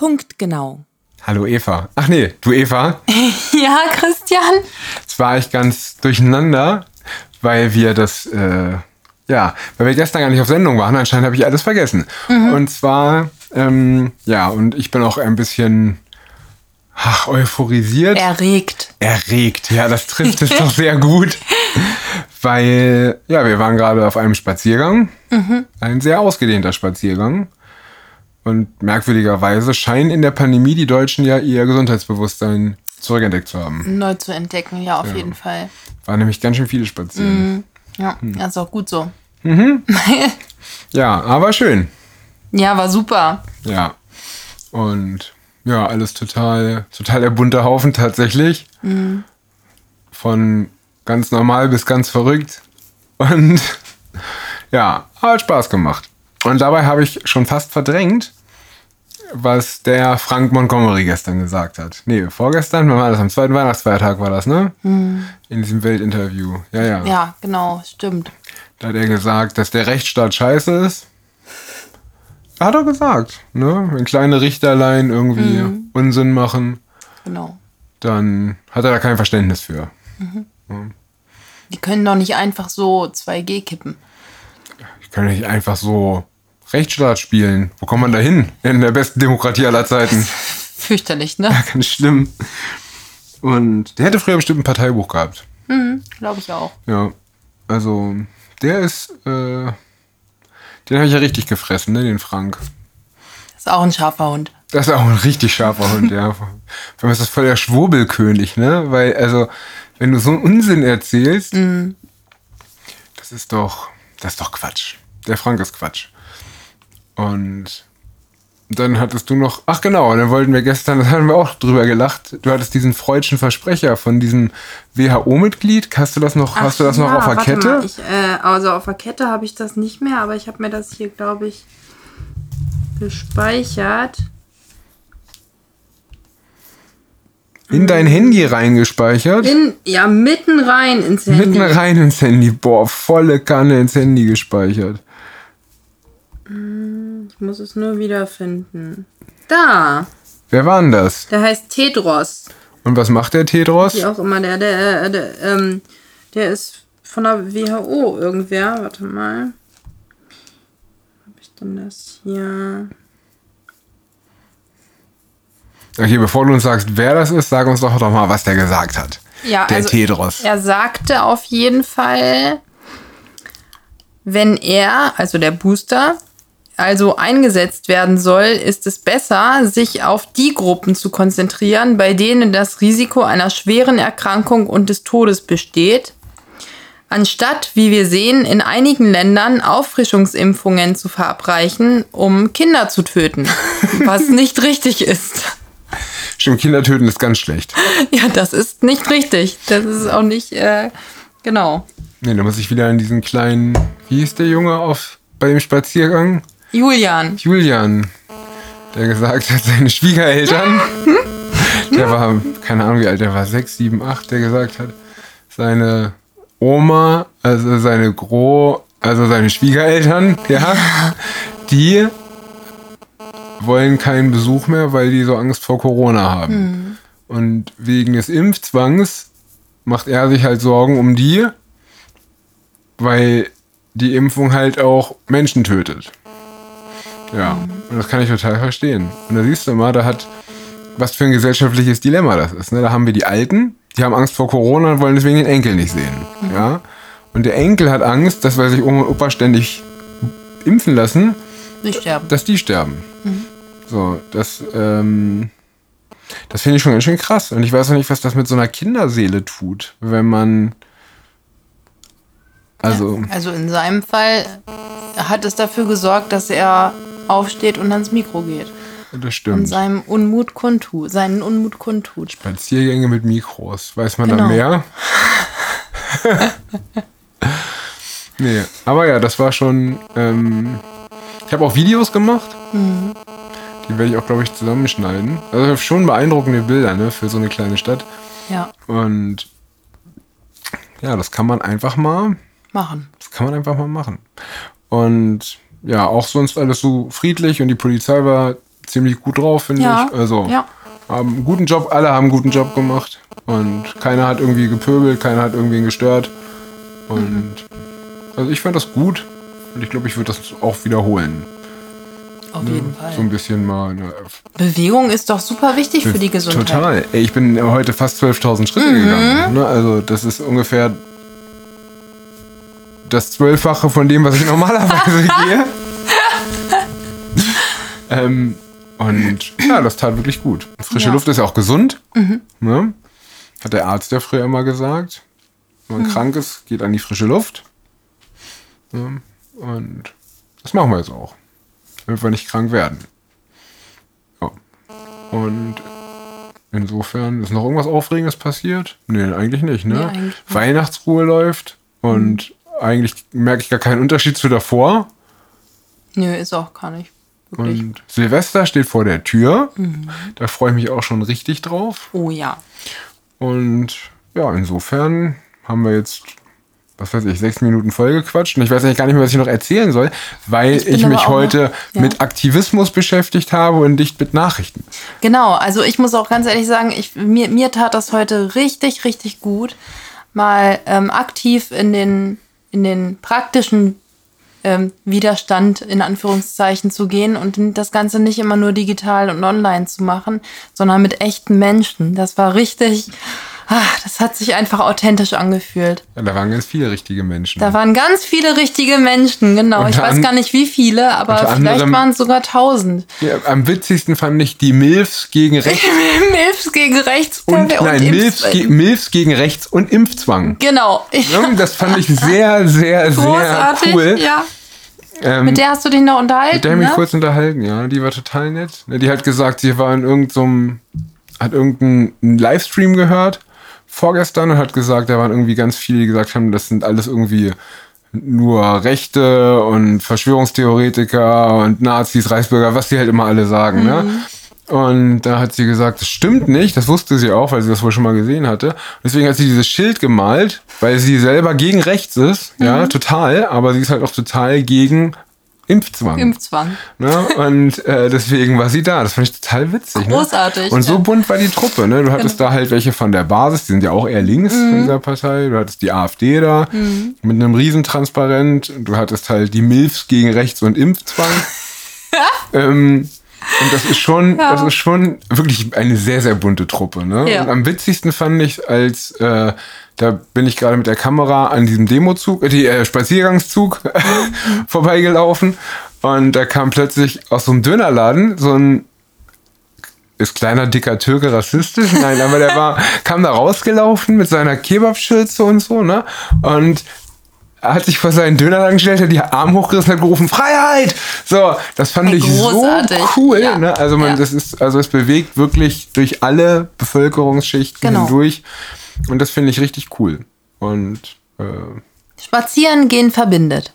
Punktgenau. Hallo Eva. Ach nee, du Eva. ja, Christian. Jetzt war ich ganz durcheinander, weil wir das, äh, ja, weil wir gestern gar nicht auf Sendung waren. Anscheinend habe ich alles vergessen. Mhm. Und zwar, ähm, ja, und ich bin auch ein bisschen ach, euphorisiert. Erregt. Erregt, ja, das trifft es doch sehr gut. Weil, ja, wir waren gerade auf einem Spaziergang. Mhm. Ein sehr ausgedehnter Spaziergang. Und merkwürdigerweise scheinen in der Pandemie die Deutschen ja ihr Gesundheitsbewusstsein zurückentdeckt zu haben. Neu zu entdecken, ja, auf ja. jeden Fall. Waren nämlich ganz schön viele spazieren. Mhm. Ja, hm. ist auch gut so. Mhm. ja, aber schön. Ja, war super. Ja. Und ja, alles total, total der bunte Haufen tatsächlich. Mhm. Von ganz normal bis ganz verrückt. Und ja, hat Spaß gemacht. Und dabei habe ich schon fast verdrängt, was der Frank Montgomery gestern gesagt hat. Nee, vorgestern, wann war das? Am zweiten Weihnachtsfeiertag war das, ne? Mhm. In diesem Weltinterview. Ja, ja. Ja, genau, stimmt. Da hat er gesagt, dass der Rechtsstaat scheiße ist. Hat er gesagt, ne? Wenn kleine Richterlein irgendwie mhm. Unsinn machen, genau. dann hat er da kein Verständnis für. Mhm. Ja. Die können doch nicht einfach so 2G kippen. Die können nicht einfach so Rechtsstaat spielen. Wo kommt man da hin? In der besten Demokratie aller Zeiten. Fürchterlich, ne? Ja, ganz schlimm. Und der hätte früher bestimmt ein Parteibuch gehabt. Mhm, glaube ich auch. Ja. Also, der ist, äh, den habe ich ja richtig gefressen, ne, den Frank. Das ist auch ein scharfer Hund. Das ist auch ein richtig scharfer Hund, ja. Vor allem ist das voll der Schwurbelkönig, ne? Weil, also, wenn du so einen Unsinn erzählst, mhm. das ist doch, das ist doch Quatsch. Der Frank ist Quatsch. Und dann hattest du noch, ach genau, dann wollten wir gestern, das haben wir auch drüber gelacht, du hattest diesen freudschen Versprecher von diesem WHO-Mitglied. Hast du das noch, ach, hast du das ja, noch auf der Kette? Ich, äh, also auf der Kette habe ich das nicht mehr, aber ich habe mir das hier, glaube ich, gespeichert. In dein Handy reingespeichert? In, ja, mitten rein ins Handy. Mitten rein ins Handy. Boah, volle Kanne ins Handy gespeichert. Hm, ich muss es nur wiederfinden. Da. Wer war denn das? Der heißt Tedros. Und was macht der Tedros? Wie auch immer, der, der, der, ähm, der ist von der WHO irgendwer. Warte mal. Hab ich denn das hier? Okay, bevor du uns sagst, wer das ist, sag uns doch doch mal, was der gesagt hat. Ja, der also Tedros. Er sagte auf jeden Fall, wenn er, also der Booster, also eingesetzt werden soll, ist es besser, sich auf die Gruppen zu konzentrieren, bei denen das Risiko einer schweren Erkrankung und des Todes besteht, anstatt, wie wir sehen, in einigen Ländern Auffrischungsimpfungen zu verabreichen, um Kinder zu töten, was nicht richtig ist. Stimmt, Kinder töten ist ganz schlecht. Ja, das ist nicht richtig. Das ist auch nicht, äh, genau. Nee, da muss ich wieder an diesen kleinen, wie hieß der Junge auf, bei dem Spaziergang? Julian. Julian, der gesagt hat, seine Schwiegereltern, der war, keine Ahnung wie alt der war, sechs, sieben, acht, der gesagt hat, seine Oma, also seine Gro, also seine Schwiegereltern, ja, die wollen keinen Besuch mehr, weil die so Angst vor Corona haben. Mhm. Und wegen des Impfzwangs macht er sich halt Sorgen um die, weil die Impfung halt auch Menschen tötet. Ja, und das kann ich total verstehen. Und da siehst du mal, da hat, was für ein gesellschaftliches Dilemma das ist. Ne? Da haben wir die Alten, die haben Angst vor Corona und wollen deswegen den Enkel nicht sehen. Mhm. Ja? Und der Enkel hat Angst, dass, weil sich Oma und Opa ständig impfen lassen, die dass die sterben. Mhm. So, das, ähm, das finde ich schon ganz schön krass. Und ich weiß auch nicht, was das mit so einer Kinderseele tut, wenn man. Also. Ja, also in seinem Fall hat es dafür gesorgt, dass er aufsteht und ans Mikro geht. Das stimmt. Und seinem Unmut kundtut, seinen Unmut kundtut. Spaziergänge mit Mikros. Weiß man genau. da mehr? nee, aber ja, das war schon. Ähm, ich habe auch Videos gemacht. Mhm. Die werde ich auch, glaube ich, zusammenschneiden. Also schon beeindruckende Bilder, ne, für so eine kleine Stadt. Ja. Und ja, das kann man einfach mal machen. Das kann man einfach mal machen. Und ja, auch sonst alles so friedlich und die Polizei war ziemlich gut drauf, finde Ja, ich. Also ja. haben einen guten Job, alle haben einen guten Job gemacht. Und keiner hat irgendwie gepöbelt, keiner hat irgendwen gestört. Und also ich fand das gut. Und ich glaube, ich würde das auch wiederholen. Auf jeden Fall. So ein bisschen mal. Ne, Bewegung ist doch super wichtig für die Gesundheit. Total. Ey, ich bin heute fast 12.000 Schritte Mhm. gegangen. Ne? Also das ist ungefähr das Zwölffache von dem, was ich normalerweise gehe. ähm, und ja, das tat wirklich gut. Frische Ja. Mhm. Luft ist ja auch gesund. Ne? Hat der Arzt ja früher immer gesagt. Wenn man Mhm. krank ist, geht an die frische Luft. Ne? Und das machen wir jetzt auch. Damit wir nicht krank werden. Ja. Und insofern ist noch irgendwas Aufregendes passiert? Nee, eigentlich nicht, ne? Nee, eigentlich nicht. Weihnachtsruhe läuft und eigentlich merke ich gar keinen Unterschied zu davor. Nö, ist auch gar nicht. Wirklich. Und Silvester steht vor der Tür. Mhm. Da freue ich mich auch schon richtig drauf. Oh ja. Und ja, insofern haben wir jetzt, was weiß ich, sechs Minuten vollgequatscht. Und ich weiß eigentlich gar nicht mehr, was ich noch erzählen soll, weil Ich ich, mich heute noch- ja. mit Aktivismus beschäftigt habe und nicht mit Nachrichten. Genau, also ich muss auch ganz ehrlich sagen, ich, mir, mir tat das heute richtig, richtig gut, mal ähm, aktiv in den, in den praktischen ähm, Widerstand in Anführungszeichen zu gehen und das Ganze nicht immer nur digital und online zu machen, sondern mit echten Menschen. Das war richtig, ah, das hat sich einfach authentisch angefühlt. Ja, da waren ganz viele richtige Menschen. Da waren ganz viele richtige Menschen, genau. ich Unter weiß an- gar nicht wie viele, aber vielleicht waren es sogar tausend. ja, am witzigsten fand ich die Milfs gegen rechts Milfs gegen rechts und, nein, Impf- Milfs, ge Milfs gegen rechts und Impfzwang. Genau. Ich, Das fand ich sehr, sehr, sehr Großartig, cool. ja. Ähm, Mit der hast du dich noch unterhalten, Mit der ich mich ne? kurz unterhalten, ja. Die war total nett. Ne, Die hat gesagt, sie war in irgendeinem, hat irgendeinen Livestream gehört vorgestern und hat gesagt, da waren irgendwie ganz viele, die gesagt haben, das sind alles irgendwie nur Rechte und Verschwörungstheoretiker und Nazis, Reichsbürger, was die halt immer alle sagen, ne? Und da hat sie gesagt, das stimmt nicht, das wusste sie auch, weil sie das wohl schon mal gesehen hatte. Und deswegen hat sie dieses Schild gemalt, weil sie selber gegen rechts ist, ja, total, aber sie ist halt auch total gegen Impfzwang. Impfzwang. Ne? Und äh, deswegen war sie da. Das fand ich total witzig. Großartig, Ne? Und so bunt war die Truppe. Ne? Du hattest da halt welche von der Basis, die sind ja auch eher links von dieser Partei. Du hattest die AfD da mit einem Riesentransparent. Du hattest halt die Milfs gegen Rechts und Impfzwang. ähm, und das ist schon, Ja. das ist schon wirklich eine sehr, sehr bunte Truppe. Ne? Ja. Und am witzigsten fand ich, als äh, da bin ich gerade mit der Kamera an diesem Demozug, äh, äh, Spaziergangszug vorbeigelaufen und da kam plötzlich aus so einem Dönerladen so ein ist kleiner dicker Türke rassistisch? Nein, aber der war kam da rausgelaufen mit seiner Kebabschürze und so, ne? Und hat sich vor seinen Dönerladen gestellt, hat die Arme hochgerissen, hat gerufen, Freiheit! So, das fand ich so großartig. cool. Ja. Ne? Also man, Ja. das ist, also es bewegt wirklich durch alle Bevölkerungsschichten Genau. hindurch. Und das finde ich richtig cool. Und äh, Spazieren gehen verbindet.